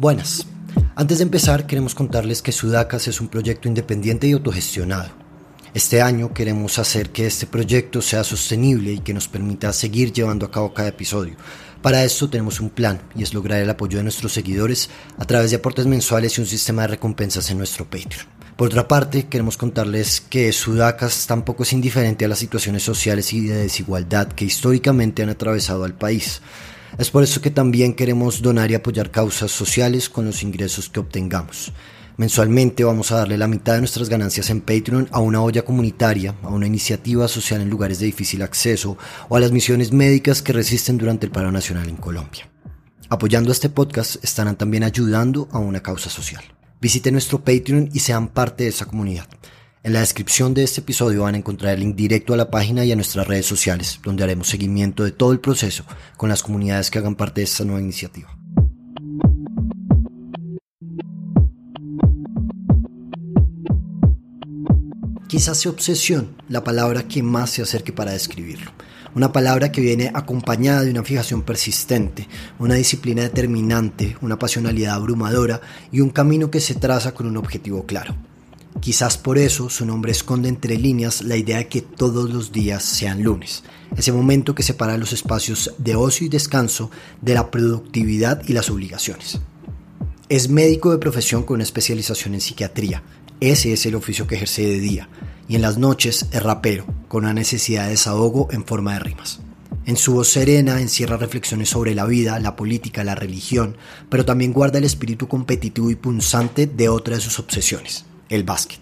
Buenas. Antes de empezar, queremos contarles que Sudacas es un proyecto independiente y autogestionado. Este año queremos hacer que este proyecto sea sostenible y que nos permita seguir llevando a cabo cada episodio. Para esto tenemos un plan y es lograr el apoyo de nuestros seguidores a través de aportes mensuales y un sistema de recompensas en nuestro Patreon. Por otra parte, queremos contarles que Sudacas tampoco es indiferente a las situaciones sociales y de desigualdad que históricamente han atravesado al país. Es por eso que también queremos donar y apoyar causas sociales con los ingresos que obtengamos. Mensualmente vamos a darle la mitad de nuestras ganancias en Patreon a una olla comunitaria, a una iniciativa social en lugares de difícil acceso o a las misiones médicas que resisten durante el paro nacional en Colombia. Apoyando este podcast estarán también ayudando a una causa social. Visiten nuestro Patreon y sean parte de esa comunidad. En la descripción de este episodio van a encontrar el link directo a la página y a nuestras redes sociales, donde haremos seguimiento de todo el proceso con las comunidades que hagan parte de esta nueva iniciativa. Quizás sea obsesión la palabra que más se acerque para describirlo. Una palabra que viene acompañada de una fijación persistente, una disciplina determinante, una pasionalidad abrumadora y un camino que se traza con un objetivo claro Quizás por eso su nombre esconde entre líneas la idea de que todos los días sean lunes, ese momento que separa los espacios de ocio y descanso de la productividad y las obligaciones. Es médico de profesión con una especialización en psiquiatría, ese es el oficio que ejerce de día, y en las noches es rapero, con una necesidad de desahogo en forma de rimas. En su voz serena encierra reflexiones sobre la vida, la política, la religión, pero también guarda el espíritu competitivo y punzante de otra de sus obsesiones, el básquet.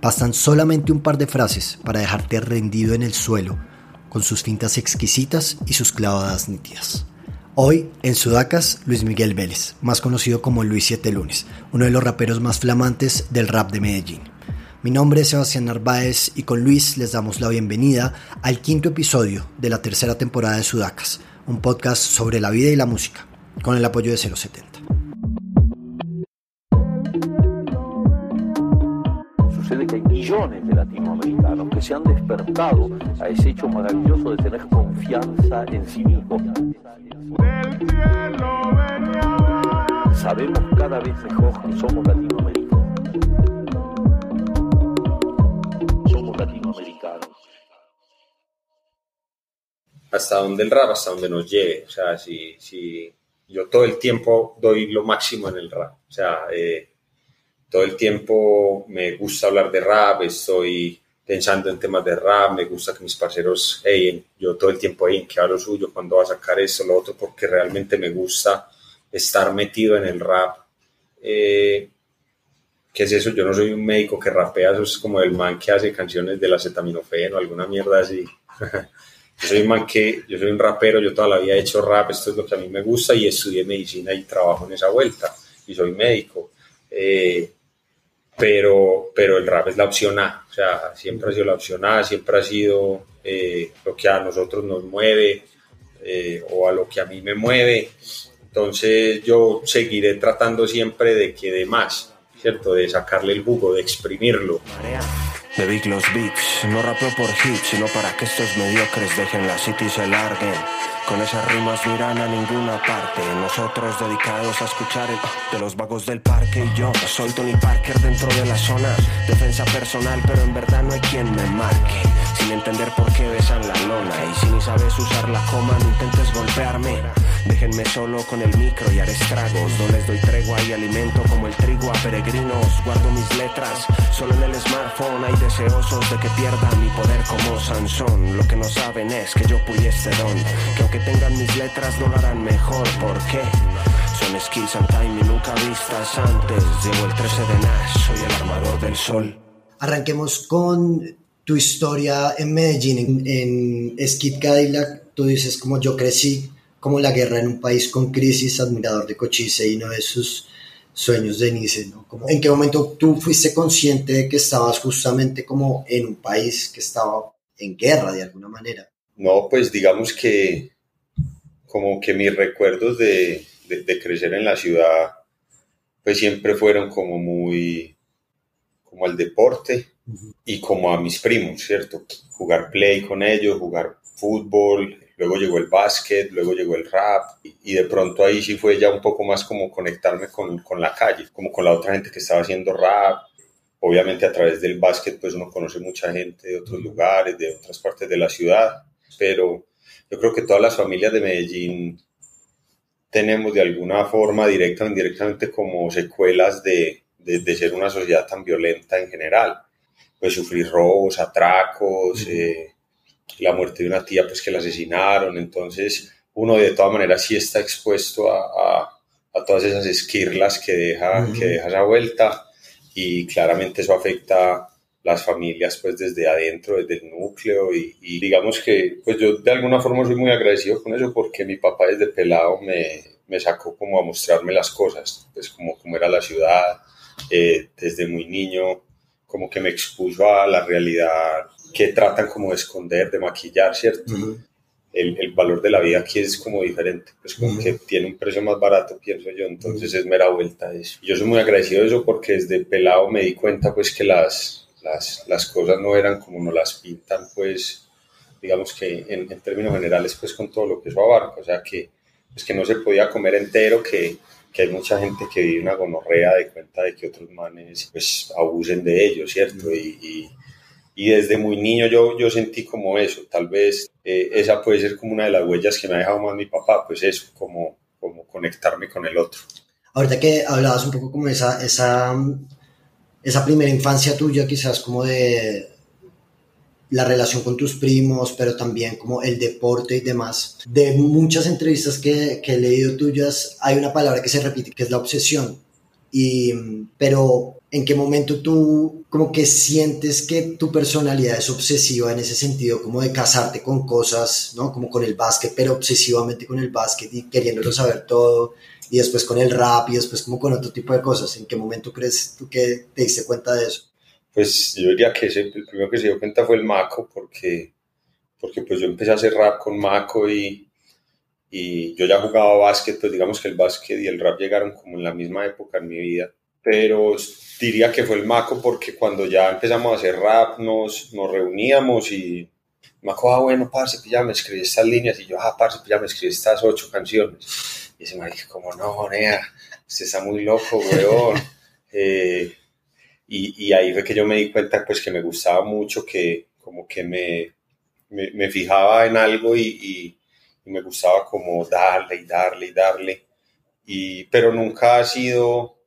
Bastan solamente un par de frases para dejarte rendido en el suelo, con sus fintas exquisitas y sus clavadas nítidas. Hoy, en Sudacas, Luis Miguel Vélez, más conocido como Luis Siete Lunes, uno de los raperos más flamantes del rap de Medellín. Mi nombre es Sebastián Narváez y con Luis les damos la bienvenida al quinto episodio de la tercera temporada de Sudacas, un podcast sobre la vida y la música, con el apoyo de 070. De latinoamericanos que se han despertado a ese hecho maravilloso de tener confianza en sí mismos. Sabemos cada vez mejor que somos latinoamericanos. Somos latinoamericanos. Hasta donde el rap, hasta donde nos lleve. O sea, si, si yo todo el tiempo doy lo máximo en el rap. O sea, eh, todo el tiempo me gusta hablar de rap, estoy pensando en temas de rap, me gusta que mis parceros, hey, yo todo el tiempo, hey, ¿qué lo suyo? ¿Cuándo va a sacar eso, lo otro? Porque realmente me gusta estar metido en el rap. Eh, ¿Qué es eso? Yo no soy un médico que rapea, eso es como el man que hace canciones de la acetaminofén o alguna mierda así. yo soy un man que, yo soy un rapero, yo toda la vida he hecho rap, esto es lo que a mí me gusta y estudié medicina y trabajo en esa vuelta y soy médico. Eh, pero, pero el rap es la opción A, o sea, siempre ha sido la opción A, siempre ha sido eh, lo que a nosotros nos mueve eh, o a lo que a mí me mueve. Entonces yo seguiré tratando siempre de que de más, ¿cierto? De sacarle el jugo, de exprimirlo. De Big Los Beats, no rapeo por hit, sino para que estos mediocres dejen la city y se larguen. Con esas rimas no irán a ninguna parte. Nosotros dedicados a escuchar el de los vagos del parque y yo soy Tony Parker dentro de la zona. Defensa personal, pero en verdad no hay quien me marque. Entender por qué besan la lona. Y si ni sabes usar la coma, no intentes golpearme. Déjenme solo con el micro y haré estragos. No les doy tregua y alimento como el trigo a peregrinos. Guardo mis letras, solo en el smartphone hay deseosos de que pierda mi poder como Sansón. Lo que no saben es que yo pudiese don. Que aunque tengan mis letras no lo harán mejor. ¿Por qué? Son skills and time y nunca vistas antes. Llevo el 13 de Nash, soy el armador del sol. Arranquemos con tu historia en Medellín, en, en Skid Cadillac. Tú dices como yo crecí como la guerra en un país con crisis, admirador de Cochise y uno de sus sueños de Nice, ¿no? Como, ¿En qué momento tú fuiste consciente de que estabas justamente como en un país que estaba en guerra de alguna manera? No, pues digamos que como que mis recuerdos de, de, crecer en la ciudad pues siempre fueron como muy como al deporte y como a mis primos, ¿cierto? Jugar play con ellos, jugar fútbol, luego llegó el básquet, luego llegó el rap y, de pronto ahí sí fue ya un poco más como conectarme con, con, la calle, como con la otra gente que estaba haciendo rap. Obviamente a través del básquet pues uno conoce mucha gente de otros lugares, de otras partes de la ciudad, pero yo creo que todas las familias de Medellín tenemos de alguna forma, directa o indirectamente, como secuelas de, de, ser una sociedad tan violenta en general. Pues sufrir robos, atracos, eh, la muerte de una tía pues que la asesinaron, entonces uno de todas maneras sí está expuesto a, a, todas esas esquirlas que deja, que deja esa vuelta. Y claramente eso afecta las familias pues desde adentro, desde el núcleo. Y, y, digamos que pues yo de alguna forma soy muy agradecido con eso porque mi papá desde pelado me, me sacó como a mostrarme las cosas, pues como cómo era la ciudad, eh, desde muy niño, como que me expuso a la realidad que tratan como de esconder, de maquillar, ¿cierto? el, el, valor de la vida aquí es como diferente, pues como que tiene un precio más barato, pienso yo, entonces es mera vuelta eso. Yo soy muy agradecido de eso porque desde pelado me di cuenta pues que las, las, las cosas no eran como nos las pintan, pues digamos que en, en, términos generales pues con todo lo que eso abarca, o sea que, pues, que no se podía comer entero, que que hay mucha gente que vive una gonorrea de cuenta de que otros manes pues abusen de ellos, ¿cierto? Y, y, desde muy niño yo, yo sentí como eso, tal vez eh, esa puede ser como una de las huellas que me ha dejado más mi papá, pues eso, como, como conectarme con el otro. Ahorita que hablabas un poco como esa, esa, esa primera infancia tuya, quizás como de la relación con tus primos, pero también como el deporte y demás. De muchas entrevistas que, que, he leído tuyas, hay una palabra que se repite, que es la obsesión. Y, pero, ¿en qué momento tú como que sientes que tu personalidad es obsesiva en ese sentido, como de casarte con cosas, ¿no? Como con el básquet, pero obsesivamente con el básquet y queriéndolo saber todo, y después con el rap y después como con otro tipo de cosas. ¿En qué momento crees tú que te diste cuenta de eso? Pues yo diría que el primero que se dio cuenta fue el Maco, porque, porque pues yo empecé a hacer rap con Maco y, y yo ya jugaba básquet, pues digamos que el básquet y el rap llegaron como en la misma época en mi vida, pero diría que fue el Maco porque cuando ya empezamos a hacer rap nos, nos reuníamos y Maco, ah, bueno, parce, ya me escribí estas líneas y yo, ah, parce, ya me escribí estas ocho canciones. Y ese me dijo, como no, nea, usted está muy loco, weón. Eh, y, y, ahí fue que yo me di cuenta pues que me gustaba mucho, que como que me, me, me fijaba en algo y, y, me gustaba como darle y darle y darle. Y, pero nunca ha sido,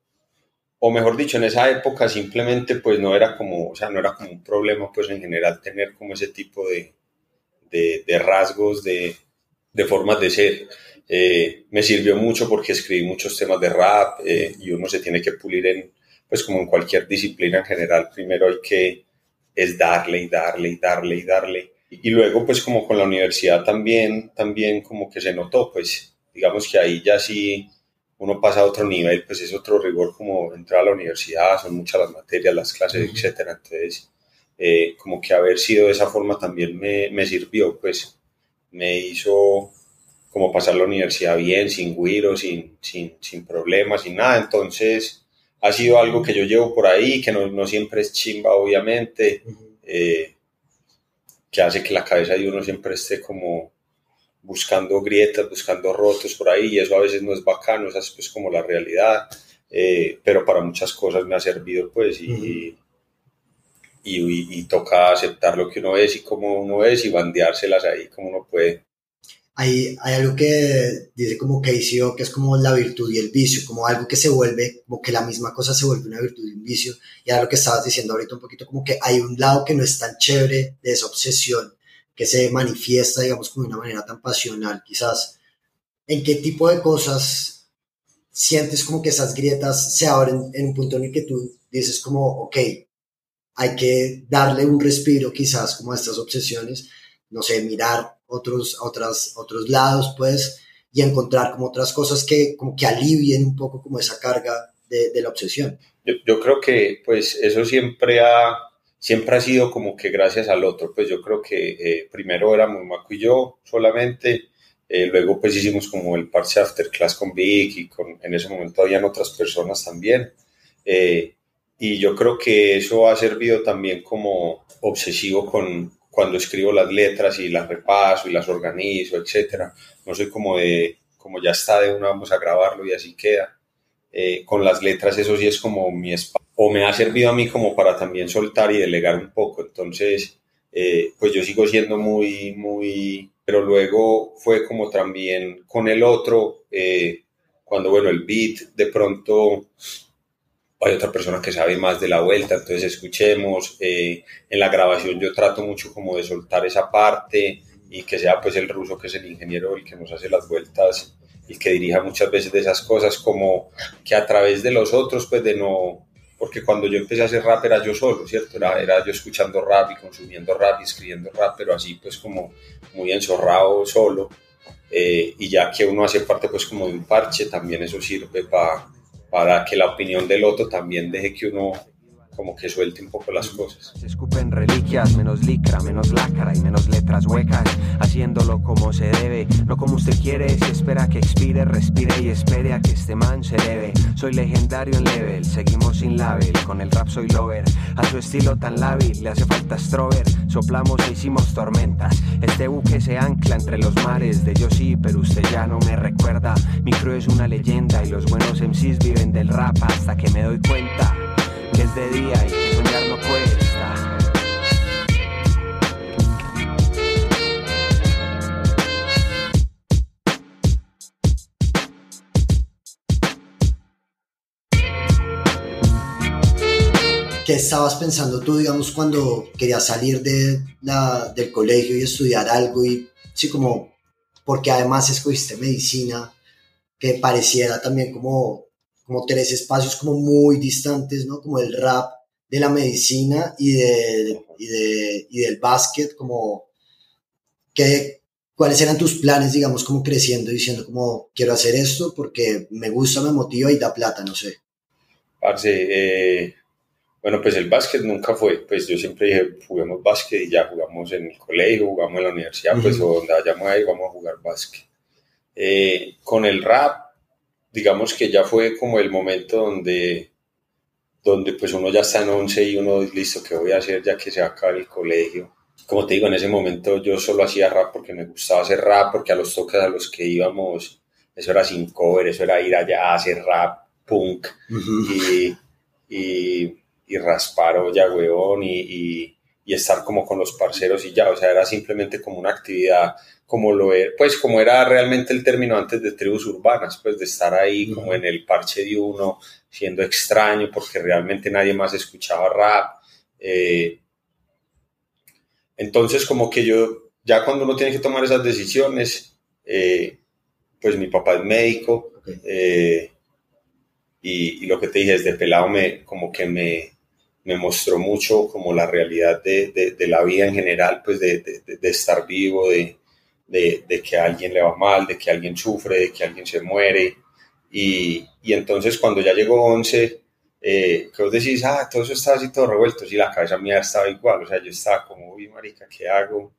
o mejor dicho, en esa época simplemente pues no era como, o sea, no era como un problema pues en general tener como ese tipo de, de, de rasgos, de, de formas de ser. Eh, me sirvió mucho porque escribí muchos temas de rap eh, y uno se tiene que pulir en, pues como en cualquier disciplina en general, primero hay que es darle y darle y darle y darle. Y luego pues como con la universidad también, también como que se notó, pues digamos que ahí ya sí uno pasa a otro nivel, pues es otro rigor como entrar a la universidad, son muchas las materias, las clases, etcétera. Entonces, eh, como que haber sido de esa forma también me, me sirvió, pues me hizo como pasar la universidad bien, sin guiro, sin, sin, sin problemas, sin nada. Entonces, ha sido algo que yo llevo por ahí, que no, no siempre es chimba, obviamente, eh, que hace que la cabeza de uno siempre esté como buscando grietas, buscando rotos por ahí, y eso a veces no es bacano, esa es pues como la realidad, eh, pero para muchas cosas me ha servido, pues, y, y, y, toca aceptar lo que uno es y cómo uno es y bandeárselas ahí como uno puede hay, algo que dice como Casey que es como la virtud y el vicio, como algo que se vuelve, como que la misma cosa se vuelve una virtud y un vicio. Y ahora lo que estabas diciendo ahorita un poquito, como que hay un lado que no es tan chévere de esa obsesión, que se manifiesta, digamos, como de una manera tan pasional, quizás. ¿En qué tipo de cosas sientes como que esas grietas se abren en un punto en el que tú dices como, ok, hay que darle un respiro quizás como a estas obsesiones, no sé, mirar otros, otras, otros lados, pues, y encontrar como otras cosas que como que alivien un poco como esa carga de, la obsesión. Yo, yo, creo que pues eso siempre ha, siempre ha sido como que gracias al otro, pues yo creo que eh, primero éramos Maco y yo solamente, eh, luego pues hicimos como el parche after class con Vic y con, en ese momento habían otras personas también. Eh, y yo creo que eso ha servido también como obsesivo con, cuando escribo las letras y las repaso y las organizo, etcétera. No soy como de, como ya está de una, vamos a grabarlo y así queda. Eh, con las letras eso sí es como mi espacio. O me ha servido a mí como para también soltar y delegar un poco. Entonces, eh, pues yo sigo siendo muy, muy, pero luego fue como también con el otro, eh, cuando, bueno, el beat de pronto hay otra persona que sabe más de la vuelta, entonces escuchemos. en la grabación yo trato mucho como de soltar esa parte y que sea pues el ruso que es el ingeniero el que nos hace las vueltas y que dirija muchas veces de esas cosas como que a través de los otros pues de no porque cuando yo empecé a hacer rap era yo solo, ¿cierto? Era, era yo escuchando rap y consumiendo rap y escribiendo rap, pero así pues como muy enzorrado solo. Eh, y ya que uno hace parte pues como de un parche, también eso sirve para para que la opinión del otro también deje que uno como que suelte un poco las cosas. Se escupen reliquias, menos licra, menos lácara y menos letras huecas, haciéndolo como se debe, no como usted quiere, si espera que expire, respire y espere a que este man se debe. Soy legendario en level, seguimos sin label, con el rap soy lover, a su estilo tan lábil le hace falta strober, soplamos e hicimos tormentas, este buque se ancla entre los mares de yo sí, pero usted ya no me recuerda, mi crew es una leyenda y los buenos MCs viven del rap hasta que me doy cuenta que es de día y que soñar no cuesta. ¿Qué estabas pensando tú, digamos, cuando querías salir de la, del colegio y estudiar algo? Y sí, como, porque además escogiste medicina, que pareciera también como como tres espacios como muy distantes, ¿no? Como el rap de la medicina y, de, y, de, y del básquet, como que, cuáles eran tus planes, digamos, como creciendo, diciendo como quiero hacer esto porque me gusta, me motiva y da plata, no sé. Parce, eh, bueno, pues el básquet nunca fue, pues yo siempre dije, juguemos básquet y ya jugamos en el colegio, jugamos en la universidad, pues o donde vayamos ahí vamos a jugar básquet. Eh, con el rap, digamos que ya fue como el momento donde, donde pues uno ya está en 11 y uno listo, ¿qué voy a hacer ya que se acaba el colegio? Como te digo, en ese momento yo solo hacía rap porque me gustaba hacer rap, porque a los toques a los que íbamos, eso era sin cover, eso era ir allá a hacer rap, punk, y, y, y, raspar olla, y, y, y estar como con los parceros y ya, o sea, era simplemente como una actividad como lo era, pues como era realmente el término antes de tribus urbanas, pues de estar ahí como en el parche de uno, siendo extraño porque realmente nadie más escuchaba rap. Eh, entonces como que yo, ya cuando uno tiene que tomar esas decisiones, eh, pues mi papá es médico eh, y, y, lo que te dije desde pelado me, como que me, me mostró mucho como la realidad de, de, la vida en general, pues de, de estar vivo, de, de, que a alguien le va mal, de que alguien sufre, de que alguien se muere. Y, y entonces cuando ya llegó 11, eh, que vos decís, ah, todo eso estaba así todo revuelto, sí, la cabeza mía estaba igual, o sea, yo estaba como, uy, marica, ¿qué hago?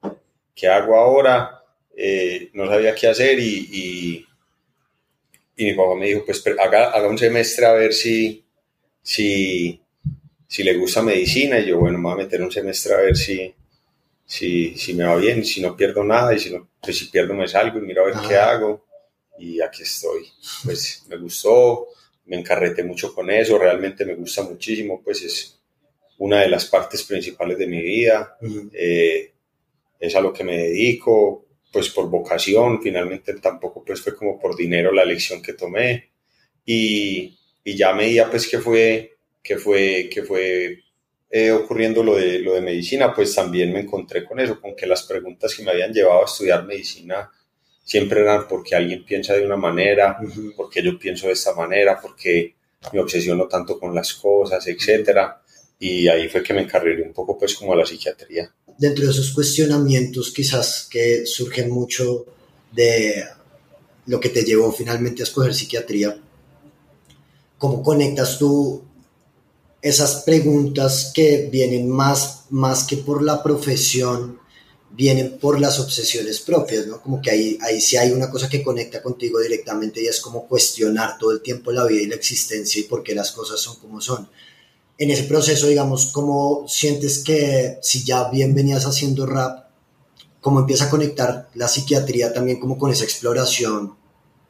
¿Qué hago ahora? Eh, no sabía qué hacer y, y, y, mi papá me dijo, pues haga, haga un semestre a ver si, si, si le gusta medicina y yo, bueno, me voy a meter un semestre a ver si, si, si me va bien, si no pierdo nada y si, no, pues si pierdo me salgo y miro a ver qué hago y aquí estoy. Pues me gustó, me encarreté mucho con eso, realmente me gusta muchísimo, pues es una de las partes principales de mi vida, eh, es a lo que me dedico, pues por vocación, finalmente tampoco pues fue como por dinero la elección que tomé y, y ya medía pues que fue, que fue, que fue eh, ocurriendo lo de, lo de medicina, pues también me encontré con eso, con que las preguntas que me habían llevado a estudiar medicina siempre eran porque alguien piensa de una manera, porque yo pienso de esta manera, porque me obsesiono tanto con las cosas, etcétera. Y ahí fue que me encarrilé un poco pues como a la psiquiatría. Dentro de esos cuestionamientos quizás que surgen mucho de lo que te llevó finalmente a escoger psiquiatría, ¿cómo conectas tú esas preguntas que vienen más, más que por la profesión, vienen por las obsesiones propias, ¿no? Como que ahí, ahí sí hay una cosa que conecta contigo directamente y es como cuestionar todo el tiempo la vida y la existencia y por qué las cosas son como son. en ese proceso, digamos, ¿cómo sientes que si ya bien venías haciendo rap, cómo empieza a conectar la psiquiatría también como con esa exploración?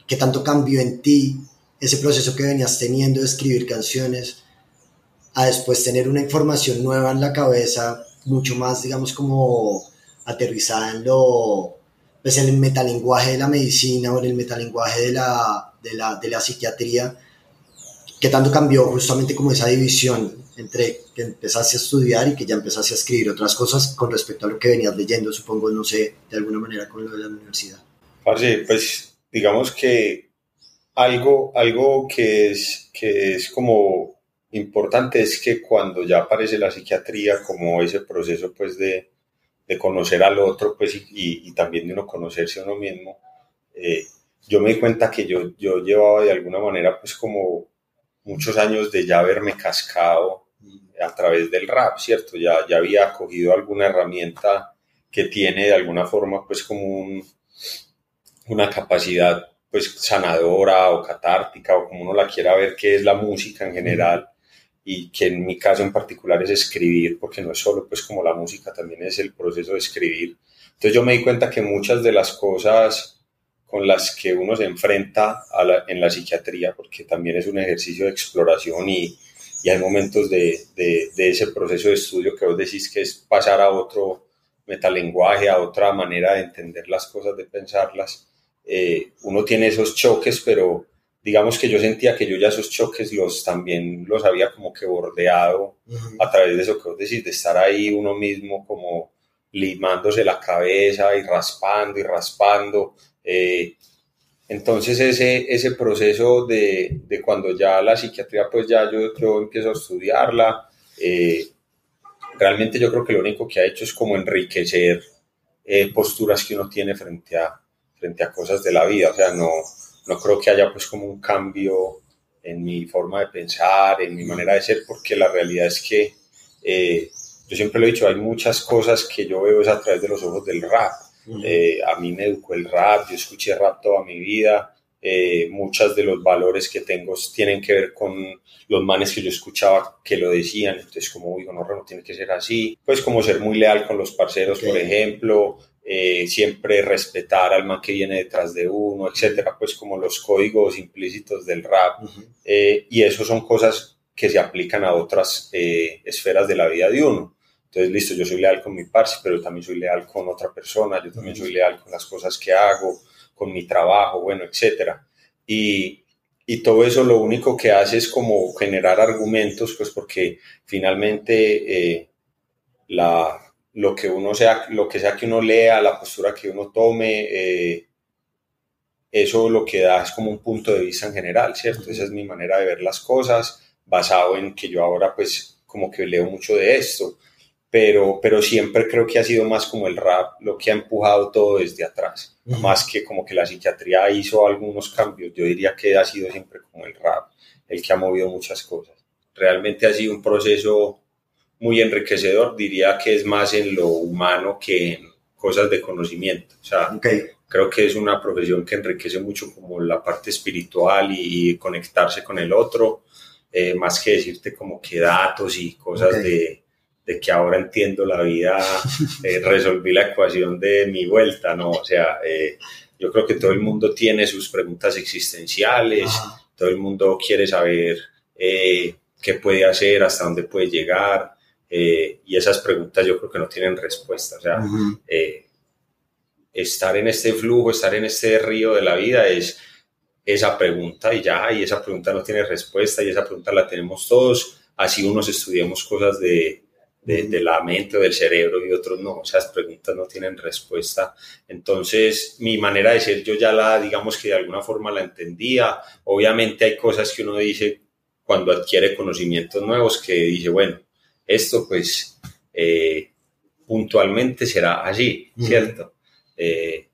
¿Qué tanto cambió en ti ese proceso que venías teniendo de escribir canciones a después tener una información nueva en la cabeza, mucho más, digamos, como aterrizada en lo, pues el metalenguaje de la medicina o en el metalenguaje de la, de la, de la psiquiatría, ¿qué tanto cambió justamente como esa división entre que empezaste a estudiar y que ya empezaste a escribir otras cosas con respecto a lo que venías leyendo, supongo, no sé, de alguna manera con lo de la universidad? pues digamos que algo, algo que, es, que es como importante es que cuando ya aparece la psiquiatría como ese proceso pues de, de conocer al otro pues y, y, también de uno conocerse a uno mismo, eh, yo me di cuenta que yo, yo llevaba de alguna manera pues como muchos años de ya haberme cascado a través del rap, ¿cierto? Ya, ya había cogido alguna herramienta que tiene de alguna forma pues como un, una capacidad pues sanadora o catártica o como uno la quiera ver, que es la música en general y que en mi caso en particular es escribir, porque no es solo pues como la música, también es el proceso de escribir. Entonces yo me di cuenta que muchas de las cosas con las que uno se enfrenta en la psiquiatría, porque también es un ejercicio de exploración y, y hay momentos de, ese proceso de estudio que vos decís que es pasar a otro metalenguaje, a otra manera de entender las cosas, de pensarlas. Eh, uno tiene esos choques, pero digamos que yo sentía que yo ya esos choques los también los había como que bordeado a través de eso que vos decís, de estar ahí uno mismo como limándose la cabeza y raspando y raspando, eh, entonces ese, ese proceso de, de, cuando ya la psiquiatría, pues ya yo, yo empiezo a estudiarla, eh, realmente yo creo que lo único que ha hecho es como enriquecer eh, posturas que uno tiene frente a, frente a cosas de la vida, o sea, no, no creo que haya pues como un cambio en mi forma de pensar, en mi manera de ser, porque la realidad es que yo siempre lo he dicho, hay muchas cosas que yo veo es a través de los ojos del rap eh, a mí me educó el rap, yo escuché rap toda mi vida. Eh, muchos de los valores que tengo tienen que ver con los manes que yo escuchaba que lo decían. Entonces, como digo, no, no tiene que ser así. Pues como ser muy leal con los parceros, por ejemplo. Eh, siempre respetar al man que viene detrás de uno, etcétera, pues como los códigos implícitos del rap. y eso son cosas que se aplican a otras esferas de la vida de uno. Entonces, listo, yo soy leal con mi parce, pero también soy leal con otra persona, yo también soy leal con las cosas que hago, con mi trabajo, bueno, etcétera. Y, y todo eso lo único que hace es como generar argumentos, pues porque finalmente eh, la, lo que uno sea, lo que sea que uno lea, la postura que uno tome, eh, eso lo que da es como un punto de vista en general, ¿cierto? Esa es mi manera de ver las cosas, basado en que yo ahora pues como que leo mucho de esto pero, pero siempre creo que ha sido más como el rap lo que ha empujado todo desde atrás, más que como que la psiquiatría hizo algunos cambios, yo diría que ha sido siempre como el rap el que ha movido muchas cosas. Realmente ha sido un proceso muy enriquecedor, diría que es más en lo humano que en cosas de conocimiento, o sea, creo que es una profesión que enriquece mucho como la parte espiritual y, conectarse con el otro, eh, más que decirte como que datos y cosas de de que ahora entiendo la vida, eh, resolví la ecuación de mi vuelta, ¿no? O sea, eh, yo creo que todo el mundo tiene sus preguntas existenciales, todo el mundo quiere saber eh, qué puede hacer, hasta dónde puede llegar, y esas preguntas yo creo que no tienen respuesta. O sea, estar en este flujo, estar en este río de la vida es esa pregunta y ya, y esa pregunta no tiene respuesta y esa pregunta la tenemos todos, así unos estudiamos cosas de de, la mente o del cerebro y otros no. Esas preguntas no tienen respuesta. Entonces, mi manera de ser, yo ya la, digamos que de alguna forma la entendía. Obviamente hay cosas que uno dice cuando adquiere conocimientos nuevos que dice, bueno, esto pues eh, puntualmente será así, ¿cierto? Eh,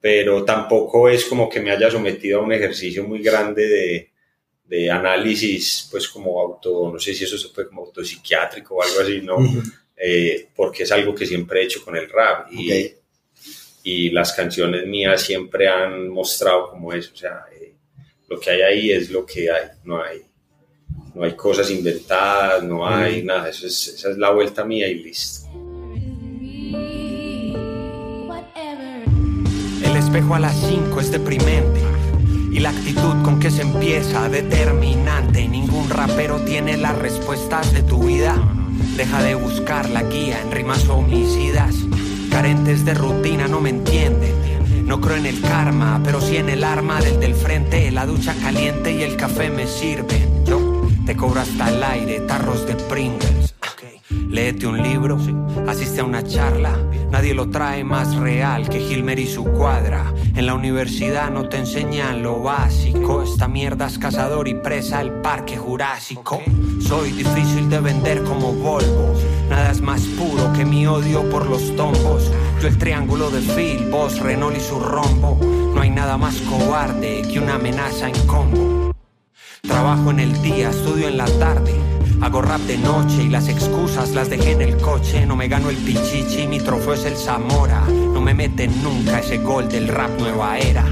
pero tampoco es como que me haya sometido a un ejercicio muy grande de, de análisis, pues como auto, no sé si eso se puede como autopsiquiátrico o algo así, ¿no? Eh, porque es algo que siempre he hecho con el rap y, y las canciones mías siempre han mostrado como eso, o sea, eh, lo que hay ahí es lo que hay, no hay, no hay cosas inventadas, no hay nada, Eso es, esa es la vuelta mía y listo. El espejo a las 5 es deprimente y la actitud con que se empieza determinante. Y ningún rapero tiene las respuestas de tu vida. Deja de buscar la guía en rimas homicidas. Carentes de rutina no me entienden. No creo en el karma, pero sí en el arma del del frente. La ducha caliente y el café me sirven. Te cobro hasta el aire, tarros de Pringles. Léete un libro, asiste a una charla. Nadie lo trae más real que Gilmer y su cuadra. En la universidad no te enseñan lo básico. Esta mierda es cazador y presa el parque jurásico. Soy difícil de vender como Volvo. Nada es más puro que mi odio por los tombos. Yo el triángulo de Phil, vos Renault y su rombo. No hay nada más cobarde que una amenaza en combo. Trabajo en el día, estudio en la tarde. Hago rap de noche y las excusas las dejé en el coche. No me gano el pichichi, mi trofeo es el Zamora. No me meten nunca ese gol del rap nueva era.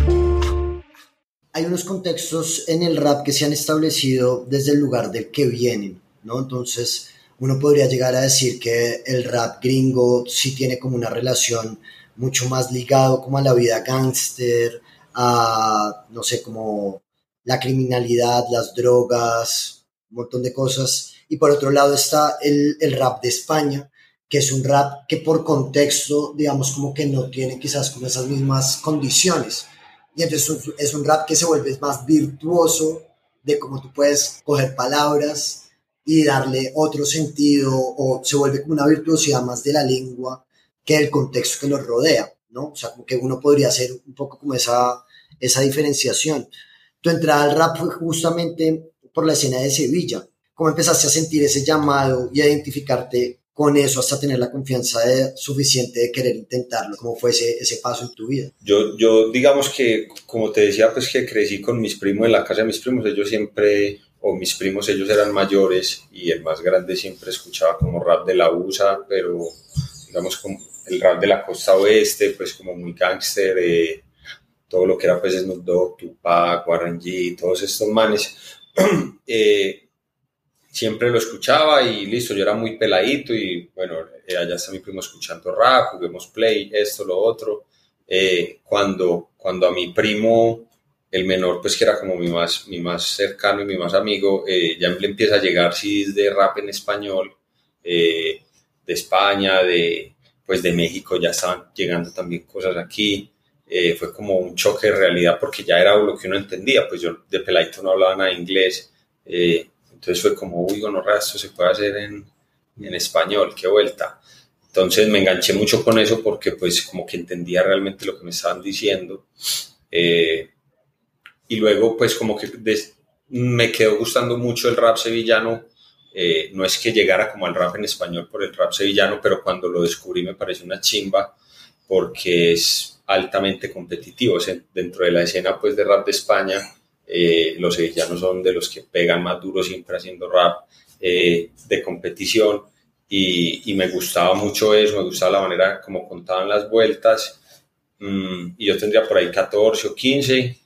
Hay unos contextos en el rap que se han establecido desde el lugar del que vienen, ¿no? Entonces, uno podría llegar a decir que el rap gringo sí tiene como una relación mucho más ligado como a la vida gángster, a, no sé, como la criminalidad, las drogas, un montón de cosas. Y por otro lado está el, el, rap de España, que es un rap que por contexto, digamos, como que no tiene quizás como esas mismas condiciones. Y entonces es un rap que se vuelve más virtuoso de cómo tú puedes coger palabras y darle otro sentido o se vuelve como una virtuosidad más de la lengua que el contexto que nos rodea, ¿no? O sea, como que uno podría hacer un poco como esa, esa diferenciación. Tu entrada al rap fue justamente por la escena de Sevilla. ¿Cómo empezaste a sentir ese llamado y a identificarte con eso hasta tener la confianza suficiente de querer intentarlo? ¿Cómo fue ese, ese, paso en tu vida? Yo, yo, digamos que, como te decía, pues que crecí con mis primos en la casa de mis primos. Ellos siempre, o mis primos, ellos eran mayores y el más grande siempre escuchaba como rap de la USA, pero digamos como el rap de la costa oeste, pues como muy gángster, eh, todo lo que era pues Snoop Dogg, Tupac, Warren G, todos estos manes. eh, siempre lo escuchaba y listo, yo era muy peladito y bueno, eh, allá está mi primo escuchando rap, juguemos play, esto, lo otro. Eh, cuando, cuando a mi primo, el menor, pues que era como mi más, mi más cercano y mi más amigo, eh, ya le empieza a llegar CDs de rap en español, de España, de, pues de México, ya estaban llegando también cosas aquí. Fue como un choque de realidad porque ya era lo que uno entendía, pues yo de peladito no hablaba nada inglés. Eh, entonces fue como, uy, no esto se puede hacer en, en, español, qué vuelta. Entonces me enganché mucho con eso porque pues como que entendía realmente lo que me estaban diciendo. Eh, y luego pues como que des, me quedó gustando mucho el rap sevillano. Eh, no es que llegara como al rap en español por el rap sevillano, pero cuando lo descubrí me pareció una chimba porque es altamente competitivo. O sea, dentro de la escena pues de rap de España eh, los sevillanos son de los que pegan más duro siempre haciendo rap eh, de competición. Y, y, me gustaba mucho eso, me gustaba la manera como contaban las vueltas. Mm, y yo tendría por ahí 14 o 15,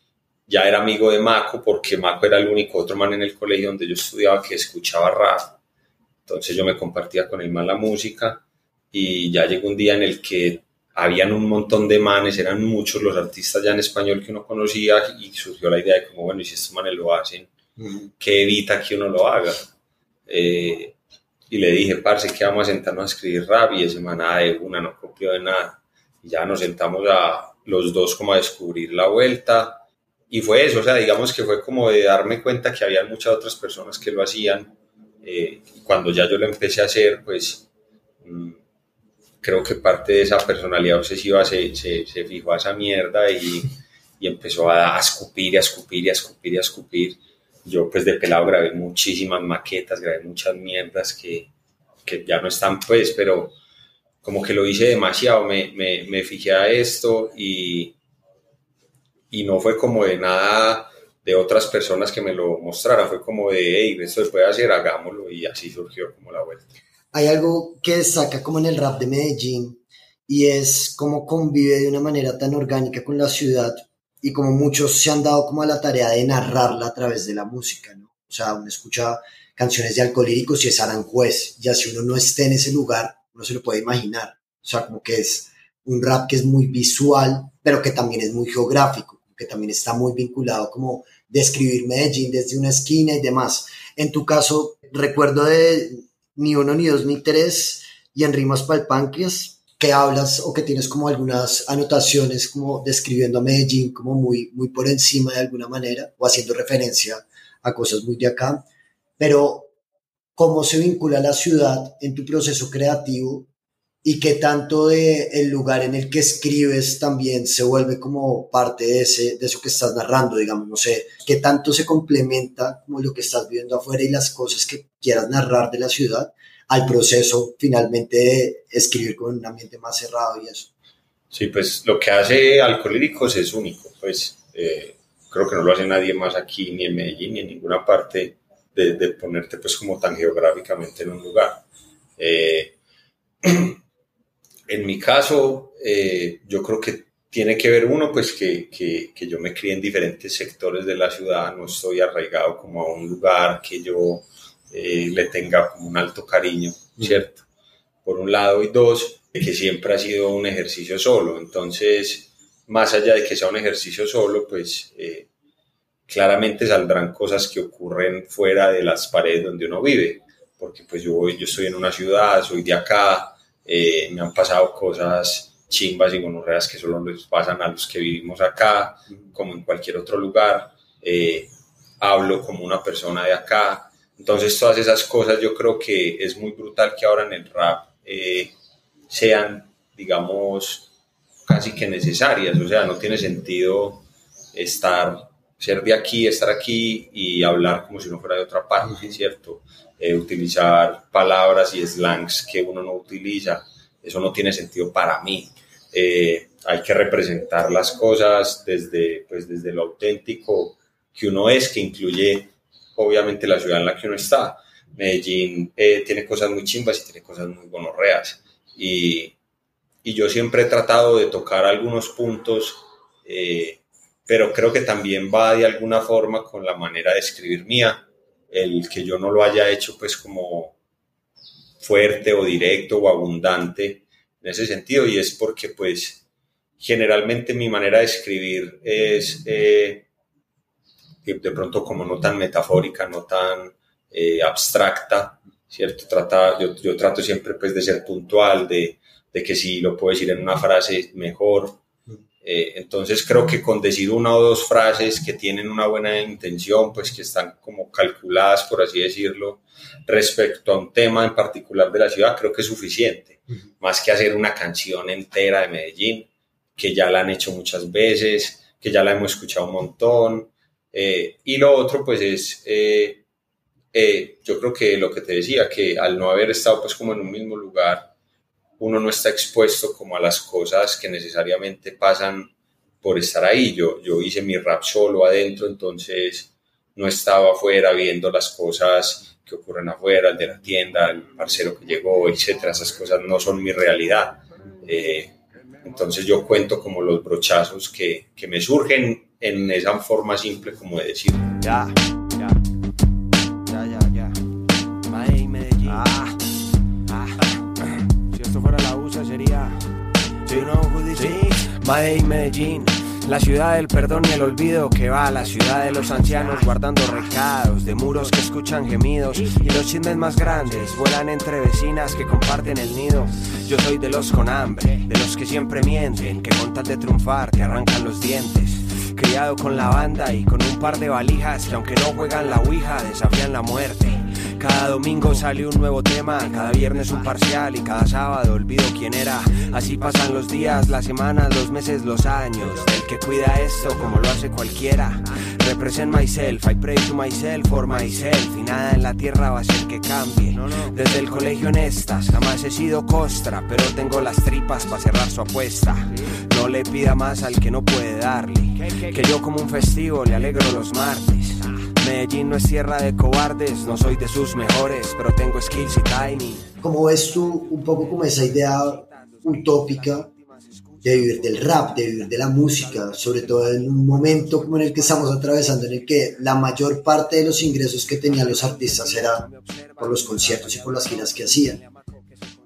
ya era amigo de Mako porque Mako era el único otro man en el colegio donde yo estudiaba que escuchaba rap, entonces yo me compartía con él más la música y ya llegó un día en el que habían un montón de manes, eran muchos los artistas ya en español que uno conocía y surgió la idea de como, bueno, y si estos manes lo hacen, ¿qué evita que uno lo haga? Eh, y le dije, parce, que vamos a sentarnos a escribir rap y ese man, de una, no copió de nada. Y ya nos sentamos a los dos como a descubrir la vuelta y fue eso, o sea, digamos que fue como de darme cuenta que había muchas otras personas que lo hacían. Eh, cuando ya yo lo empecé a hacer, pues... Mmm, creo que parte de esa personalidad obsesiva se, se, se fijó a esa mierda y, y, empezó a, escupir y a escupir a escupir a escupir. Yo pues de pelado grabé muchísimas maquetas, grabé muchas mierdas que, que ya no están pues, pero como que lo hice demasiado, me, me, me fijé a esto y, y no fue como de nada de otras personas que me lo mostraran, fue como de, hey, esto se puede hacer, hagámoslo y así surgió como la vuelta hay algo que destaca como en el rap de Medellín y es cómo convive de una manera tan orgánica con la ciudad y como muchos se han dado como a la tarea de narrarla a través de la música, ¿no? O sea, uno escucha canciones de Alcolíricos y es Aranjuez. Ya si uno no esté en ese lugar, uno se lo puede imaginar. O sea, como que es un rap que es muy visual, pero que también es muy geográfico, que también está muy vinculado como describir Medellín desde una esquina y demás. En tu caso, recuerdo de ni uno, ni dos, ni tres, y en Rimas Palpanquias, que hablas o que tienes como algunas anotaciones como describiendo a Medellín como muy, muy por encima de alguna manera, o haciendo referencia a cosas muy de acá, pero cómo se vincula la ciudad en tu proceso creativo y qué tanto de el lugar en el que escribes también se vuelve como parte de, ese, de eso que estás narrando, digamos, no sé, qué tanto se complementa como lo que estás viendo afuera y las cosas que quieras narrar de la ciudad al proceso finalmente de escribir con un ambiente más cerrado y eso. Sí, pues lo que hace Alcolíricos es único, pues eh, creo que no lo hace nadie más aquí, ni en Medellín, ni en ninguna parte de, de ponerte pues como tan geográficamente en un lugar. Eh, En mi caso, eh, yo creo que tiene que ver uno, pues que, que, que, yo me crié en diferentes sectores de la ciudad, no estoy arraigado como a un lugar que yo eh, le tenga como un alto cariño. ¿cierto? Por un lado, y dos, que siempre ha sido un ejercicio solo, entonces, más allá de que sea un ejercicio solo, pues eh, claramente saldrán cosas que ocurren fuera de las paredes donde uno vive, porque pues yo, yo estoy en una ciudad, soy de acá, eh, me han pasado cosas chimbas y gonorreas que solo les pasan a los que vivimos acá, como en cualquier otro lugar. Eh, hablo como una persona de acá. Entonces todas esas cosas yo creo que es muy brutal que ahora en el rap eh, sean, digamos, casi que necesarias. O sea, no tiene sentido estar, ser de aquí, estar aquí y hablar como si no fuera de otra parte, ¿cierto? Eh, utilizar palabras y slangs que uno no utiliza. Eso no tiene sentido para mí. Eh, hay que representar las cosas desde, pues, desde lo auténtico que uno es, que incluye obviamente la ciudad en la que uno está. Medellín eh, tiene cosas muy chimbas y tiene cosas muy gonorreas. Y, y yo siempre he tratado de tocar algunos puntos, pero creo que también va de alguna forma con la manera de escribir mía el que yo no lo haya hecho pues como fuerte o directo o abundante en ese sentido y es porque pues generalmente mi manera de escribir es eh, de pronto como no tan metafórica, no tan eh, abstracta, ¿cierto? Trata, yo, trato siempre pues de ser puntual, de que si lo puedo decir en una frase mejor, eh, entonces creo que con decir una o dos frases que tienen una buena intención, pues que están como calculadas, por así decirlo, respecto a un tema en particular de la ciudad, creo que es suficiente. Más que hacer una canción entera de Medellín, que ya la han hecho muchas veces, que ya la hemos escuchado un montón. Eh, y lo otro, pues es, eh, yo creo que lo que te decía, que al no haber estado pues como en un mismo lugar, uno no está expuesto como a las cosas que necesariamente pasan por estar ahí. Yo, yo hice mi rap solo adentro, entonces no estaba afuera viendo las cosas que ocurren afuera, el de la tienda, el parcero que llegó, etcétera. Esas cosas no son mi realidad. Eh, entonces yo cuento como los brochazos que, que, me surgen en esa forma simple como de decir. Ya, Medellín. La ciudad del perdón y el olvido que va, la ciudad de los ancianos guardando recados, de muros que escuchan gemidos y los chismes más grandes vuelan entre vecinas que comparten el nido. Yo soy de los con hambre, de los que siempre mienten, que con tal de triunfar te arrancan los dientes. Criado con la banda y con un par de valijas que aunque no juegan la ouija desafían la muerte. Cada domingo sale un nuevo tema, cada viernes un parcial y cada sábado olvido quién era. Así pasan los días, las semanas, los meses, los años. El que cuida esto como lo hace cualquiera. Represent myself, I pray to myself for myself. Y nada en la tierra va a ser que cambie. Desde el colegio en estas, jamás he sido costra, pero tengo las tripas para cerrar su apuesta. No le pida más al que no puede darle. Que yo como un festivo le alegro los martes. Medellín no es tierra de cobardes, no soy de sus mejores, pero tengo skills y timing. ¿Cómo ves tú un poco como esa idea utópica de vivir del rap, de vivir de la música, sobre todo en un momento como en el que estamos atravesando, en el que la mayor parte de los ingresos que tenían los artistas era por los conciertos y por las giras que hacían.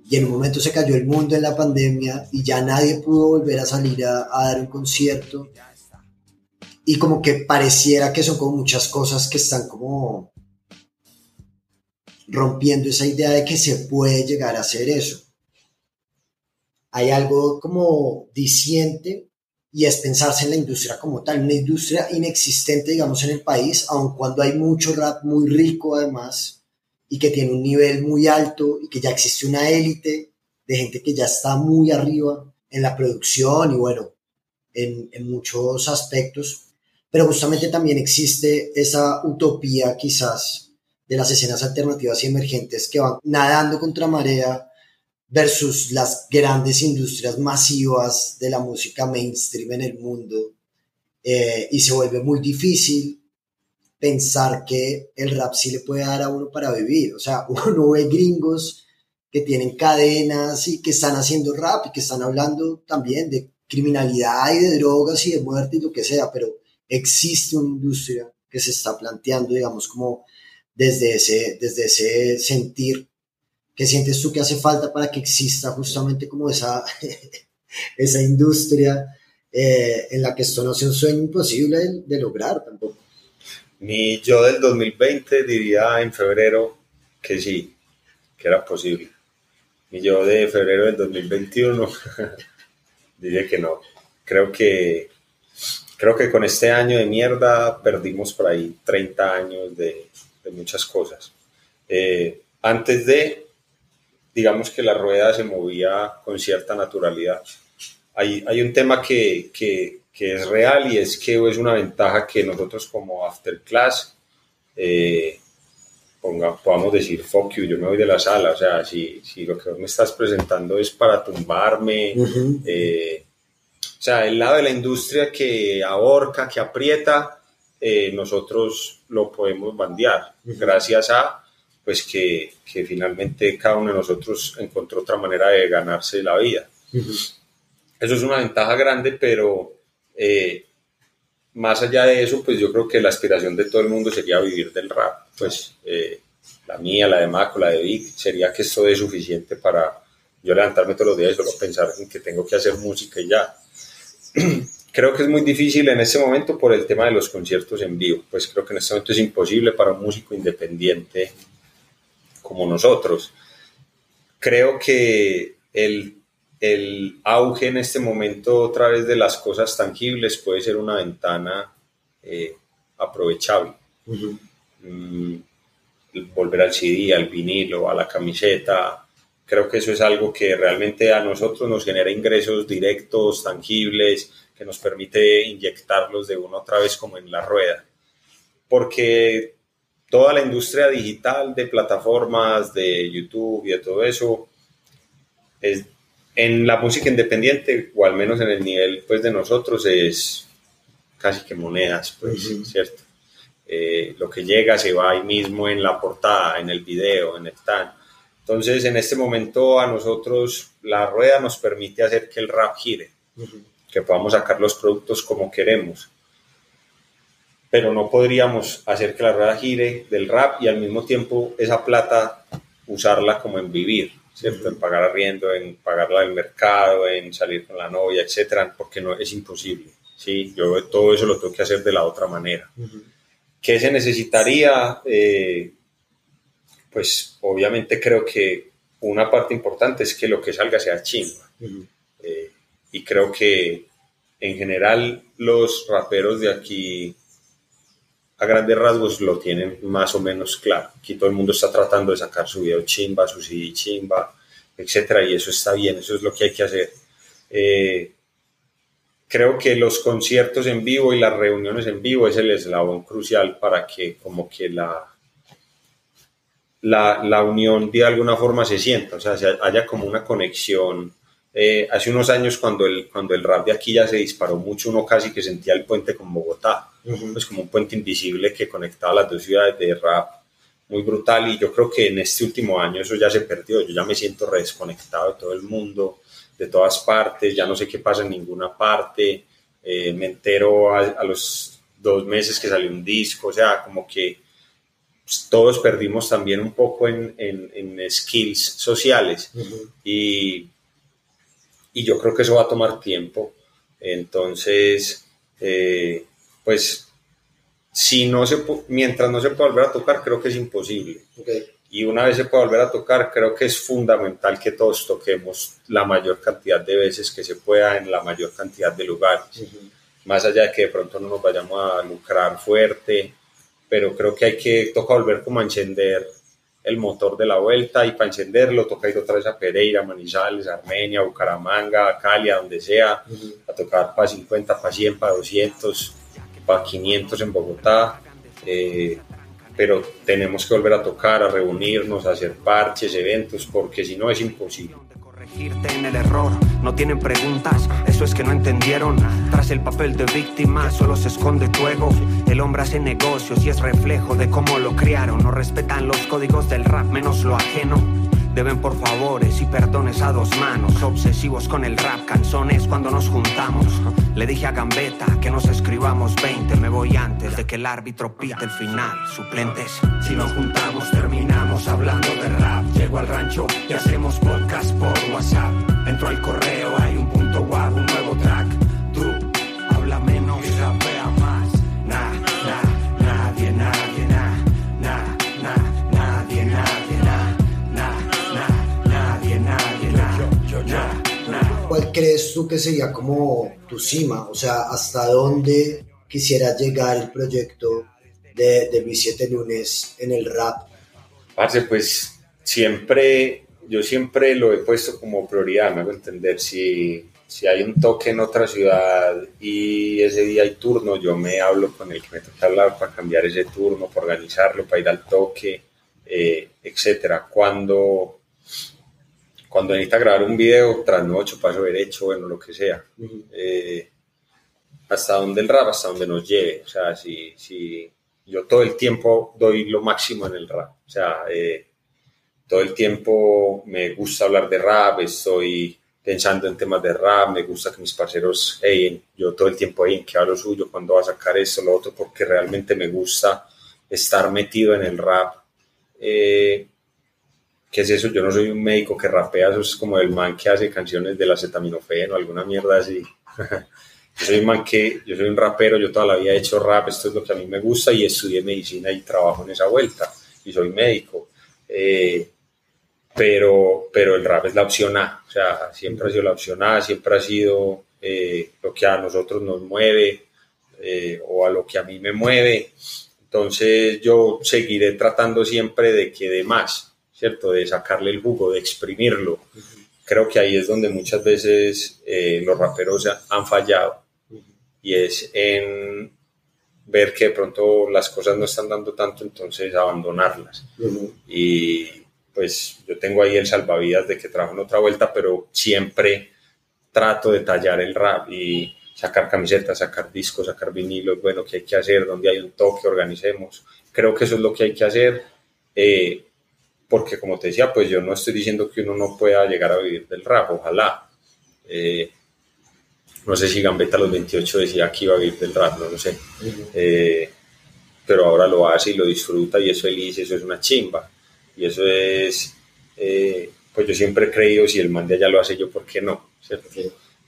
Y en un momento se cayó el mundo en la pandemia y ya nadie pudo volver a salir a, a dar un concierto. Y como que pareciera que son como muchas cosas que están como rompiendo esa idea de que se puede llegar a hacer eso. Hay algo como diciente y es pensarse en la industria como tal, una industria inexistente, digamos, en el país, aun cuando hay mucho rap muy rico además y que tiene un nivel muy alto y que ya existe una élite de gente que ya está muy arriba en la producción y bueno, en, en muchos aspectos, pero justamente también existe esa utopía quizás de las escenas alternativas y emergentes que van nadando contra marea versus las grandes industrias masivas de la música mainstream en el mundo. Eh, y se vuelve muy difícil pensar que el rap sí le puede dar a uno para vivir. O sea, uno ve gringos que tienen cadenas y que están haciendo rap y que están hablando también de criminalidad y de drogas y de muerte y lo que sea, pero existe una industria que se está planteando, digamos, como desde ese, desde ese sentir ¿Qué sientes tú que hace falta para que exista justamente como esa, esa industria eh, en la que esto no sea un sueño imposible de, lograr tampoco? Mi yo del 2020 diría en febrero que sí, que era posible. Mi yo de febrero del 2021 diría que no. Creo que, creo que con este año de mierda perdimos por ahí 30 años de, de muchas cosas. Eh, antes de digamos que la rueda se movía con cierta naturalidad. Hay, hay un tema que, que, que, es real y es que es una ventaja que nosotros como after class eh, ponga, podamos decir, fuck you, yo me voy de la sala, o sea, si, si lo que me estás presentando es para tumbarme, eh, o sea, el lado de la industria que ahorca, que aprieta, eh, nosotros lo podemos bandear, gracias a pues que, que, finalmente cada uno de nosotros encontró otra manera de ganarse la vida. Eso es una ventaja grande, pero eh, más allá de eso, pues yo creo que la aspiración de todo el mundo sería vivir del rap. Pues eh, la mía, la de Maco, la de Vic, sería que esto es suficiente para yo levantarme todos los días y solo pensar en que tengo que hacer música y ya. creo que es muy difícil en este momento por el tema de los conciertos en vivo. Pues creo que en este momento es imposible para un músico independiente como nosotros. Creo que el, el auge en este momento otra vez de las cosas tangibles puede ser una ventana eh, aprovechable. Mm, volver al CD, al vinilo, a la camiseta. Creo que eso es algo que realmente a nosotros nos genera ingresos directos, tangibles, que nos permite inyectarlos de una otra vez como en la rueda. Porque toda la industria digital de plataformas, de YouTube y de todo eso, es, en la música independiente, o al menos en el nivel pues, de nosotros, es casi que monedas, pues, ¿cierto? Eh, lo que llega se va ahí mismo en la portada, en el video, en el tan. Entonces, en este momento a nosotros la rueda nos permite hacer que el rap gire, que podamos sacar los productos como queremos pero no podríamos hacer que la rueda gire del rap y al mismo tiempo esa plata usarla como en vivir, ¿cierto? En pagar arriendo, en pagarla del mercado, en salir con la novia, etcétera, porque no es imposible, ¿sí? Yo todo eso lo tengo que hacer de la otra manera. ¿Qué se necesitaría? Eh, pues obviamente creo que una parte importante es que lo que salga sea chingua. Eh, y creo que en general los raperos de aquí a grandes rasgos lo tienen más o menos claro. Aquí todo el mundo está tratando de sacar su video chimba, su CD chimba, etcétera, y eso está bien, eso es lo que hay que hacer. Eh, creo que los conciertos en vivo y las reuniones en vivo es el eslabón crucial para que como que la, la, la unión de alguna forma se sienta, o sea, haya como una conexión. Eh, hace unos años cuando el, cuando el rap de aquí ya se disparó mucho, uno casi que sentía el puente con Bogotá, es como un puente invisible que conectaba las dos ciudades de rap muy brutal y yo creo que en este último año eso ya se perdió, yo ya me siento desconectado de todo el mundo, de todas partes, ya no sé qué pasa en ninguna parte, eh, me entero a, los dos meses que salió un disco, o sea, como que pues, todos perdimos también un poco en, en, skills sociales. Y, y, yo creo que eso va a tomar tiempo, entonces, eh, pues, si no se, mientras no se pueda volver a tocar, creo que es imposible. Y una vez se puede volver a tocar, creo que es fundamental que todos toquemos la mayor cantidad de veces que se pueda en la mayor cantidad de lugares. Más allá de que de pronto no nos vayamos a lucrar fuerte, pero creo que hay que toca volver como a encender el motor de la vuelta y para encenderlo toca ir otra vez a Pereira, Manizales, Armenia, Bucaramanga, Cali, a donde sea, a tocar para 50, para 100, para 200, para 500 en Bogotá. Eh, pero tenemos que volver a tocar, a reunirnos, a hacer parches, eventos, porque si no es imposible. Corregirte en el error, no tienen preguntas, eso es que no entendieron. Tras el papel de víctima solo se esconde tu ego. El hombre hace negocios y es reflejo de cómo lo criaron. No respetan los códigos del rap, menos lo ajeno. Deben por favores y perdones a dos manos. Obsesivos con el rap, canzones cuando nos juntamos. Le dije a Gambetta que nos escribamos 20. Me voy antes de que el árbitro pite el final. Suplentes. Si nos juntamos, terminamos hablando de rap. Llego al rancho y hacemos podcast por WhatsApp. Entro al correo, hay un punto guapo, un nuevo ¿Cuál crees tú que sería como tu cima? O sea, ¿hasta dónde quisiera llegar el proyecto de, de Luis Siete Lunes en el rap? Parce, pues siempre, yo siempre lo he puesto como prioridad, me hago entender. Si, si hay un toque en otra ciudad y ese día hay turno, yo me hablo con el que me toca hablar para cambiar ese turno, para organizarlo, para ir al toque, eh, etcétera. Cuando cuando necesita grabar un video, trasnocho, paso derecho, bueno, lo que sea. Eh, hasta donde el rap, hasta donde nos lleve. O sea, si, si yo todo el tiempo doy lo máximo en el rap. O sea, eh, todo el tiempo me gusta hablar de rap, estoy pensando en temas de rap, me gusta que mis parceros, hey, yo todo el tiempo ahí en que hablo suyo, cuando va a sacar esto, lo otro, porque realmente me gusta estar metido en el rap. Eh, ¿qué es eso? Yo no soy un médico que rapea, eso es como el man que hace canciones de la acetaminofén o alguna mierda así. yo soy un man que, yo soy un rapero, yo toda la vida he hecho rap, esto es lo que a mí me gusta y estudié medicina y trabajo en esa vuelta y soy médico. Eh, pero, pero el rap es la opción A, o sea, siempre ha sido la opción A, siempre ha sido eh, lo que a nosotros nos mueve eh, o a lo que a mí me mueve. Entonces yo seguiré tratando siempre de que de más, ¿cierto? De sacarle el jugo, de exprimirlo. Creo que ahí es donde muchas veces eh, los raperos han fallado y es en ver que de pronto las cosas no están dando tanto, entonces abandonarlas. Y pues yo tengo ahí el salvavidas de que trabajo en otra vuelta, pero siempre trato de tallar el rap y sacar camisetas, sacar discos, sacar vinilos, bueno, ¿qué hay que hacer? ¿Dónde hay un toque? Organicemos. Creo que eso es lo que hay que hacer. Eh, porque como te decía, pues yo no estoy diciendo que uno no pueda llegar a vivir del rap, ojalá. Eh, no sé si Gambetta a los 28 decía que iba a vivir del rap, no lo sé. Eh, pero ahora lo hace y lo disfruta y eso feliz, eso es una chimba. Y eso es, eh, pues yo siempre he creído, si el man de allá lo hace yo, ¿por qué no?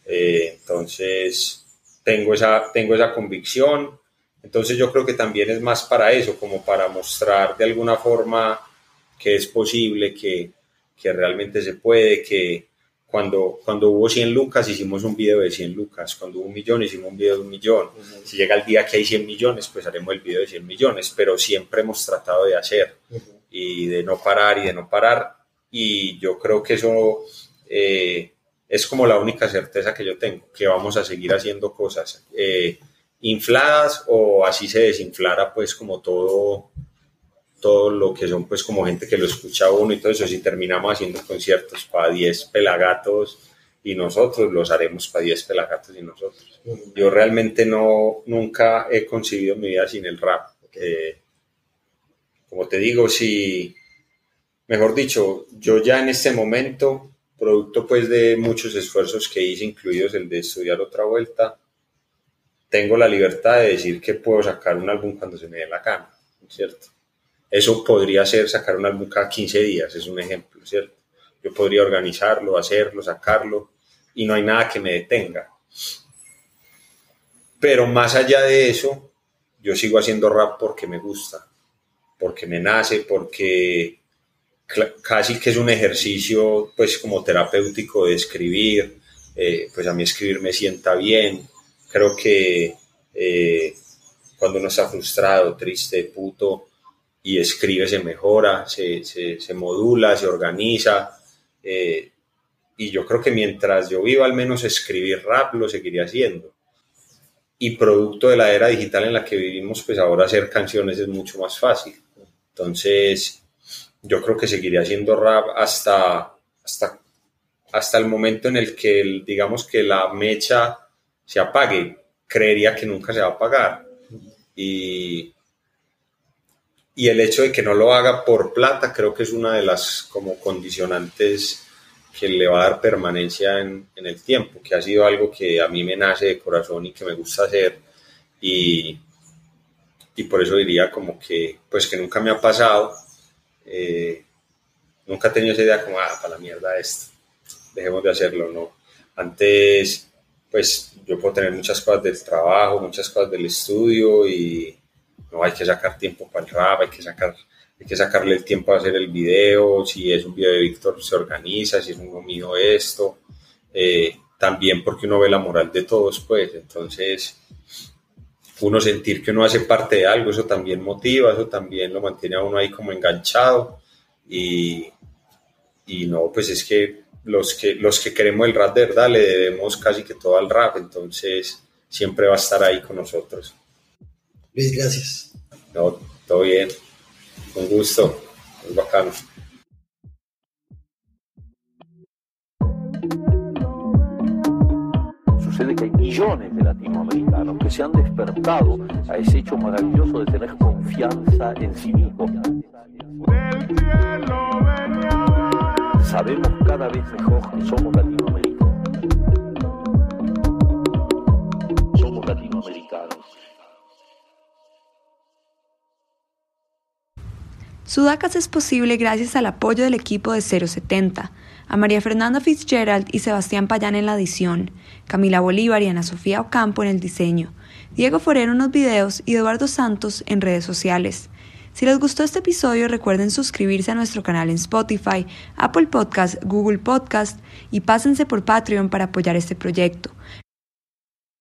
entonces, tengo esa, tengo esa convicción. Entonces yo creo que también es más para eso, como para mostrar de alguna forma que es posible, que, que realmente se puede, que cuando, cuando hubo 100 lucas hicimos un video de 100 lucas, cuando hubo un millón hicimos un video de un millón, si llega el día que hay 100 millones, pues haremos el video de 100 millones, pero siempre hemos tratado de hacer y de no parar y de no parar. Y yo creo que eso eh, es como la única certeza que yo tengo, que vamos a seguir haciendo cosas eh, infladas o así se desinflara pues como todo todo lo que son pues como gente que lo escucha uno y todo eso, si terminamos haciendo conciertos para 10 pelagatos y nosotros los haremos para 10 pelagatos y nosotros. Yo realmente no, nunca he concebido mi vida sin el rap. como te digo, si, mejor dicho, yo ya en este momento producto pues de muchos esfuerzos que hice, incluidos el de estudiar otra vuelta, tengo la libertad de decir que puedo sacar un álbum cuando se me dé la gana, ¿cierto? Eso podría ser sacar un álbum cada 15 días, es un ejemplo, ¿cierto? Yo podría organizarlo, hacerlo, sacarlo, y no hay nada que me detenga. Pero más allá de eso, yo sigo haciendo rap porque me gusta, porque me nace, porque casi que es un ejercicio pues como terapéutico de escribir, eh, pues a mí escribir me sienta bien, creo que eh, cuando uno está frustrado, triste, puto, y escribe se mejora, se, se, modula, se organiza, eh, y yo creo que mientras yo viva al menos escribir rap lo seguiré haciendo. Y producto de la era digital en la que vivimos, pues ahora hacer canciones es mucho más fácil. Entonces, yo creo que seguiré haciendo rap hasta, hasta, hasta el momento en el que, digamos, que la mecha se apague. Creería que nunca se va a apagar. Y, y el hecho de que no lo haga por plata creo que es una de las como condicionantes que le va a dar permanencia en, en, el tiempo, que ha sido algo que a mí me nace de corazón y que me gusta hacer y, y por eso diría como que pues que nunca me ha pasado eh, nunca he tenido esa idea como, ah, para la mierda esto, dejemos de hacerlo, ¿no? Antes, pues yo puedo tener muchas cosas del trabajo, muchas cosas del estudio y no hay que sacar tiempo para el rap, hay que sacar hay que sacarle el tiempo a hacer el video, si es un video de Víctor se organiza, si es un mío esto, eh, también porque uno ve la moral de todos, pues, entonces uno sentir que uno hace parte de algo, eso también motiva, eso también lo mantiene a uno ahí como enganchado y, y no, pues es que los, que los que queremos el rap de verdad le debemos casi que todo al rap, entonces siempre va a estar ahí con nosotros. Luis, gracias. No, todo bien, un gusto, muy bacano. Sucede que hay millones de latinoamericanos que se han despertado a ese hecho maravilloso de tener confianza en sí mismos. Sabemos cada vez mejor que somos latinoamericanos. Somos latinoamericanos. Sudacas es posible gracias al apoyo del equipo de 070 a María Fernanda Fitzgerald y Sebastián Payán en la edición, Camila Bolívar y Ana Sofía Ocampo en el diseño, Diego Forero en los videos y Eduardo Santos en redes sociales. Si les gustó este episodio, recuerden suscribirse a nuestro canal en Spotify, Apple Podcast, Google Podcast y pásense por Patreon para apoyar este proyecto.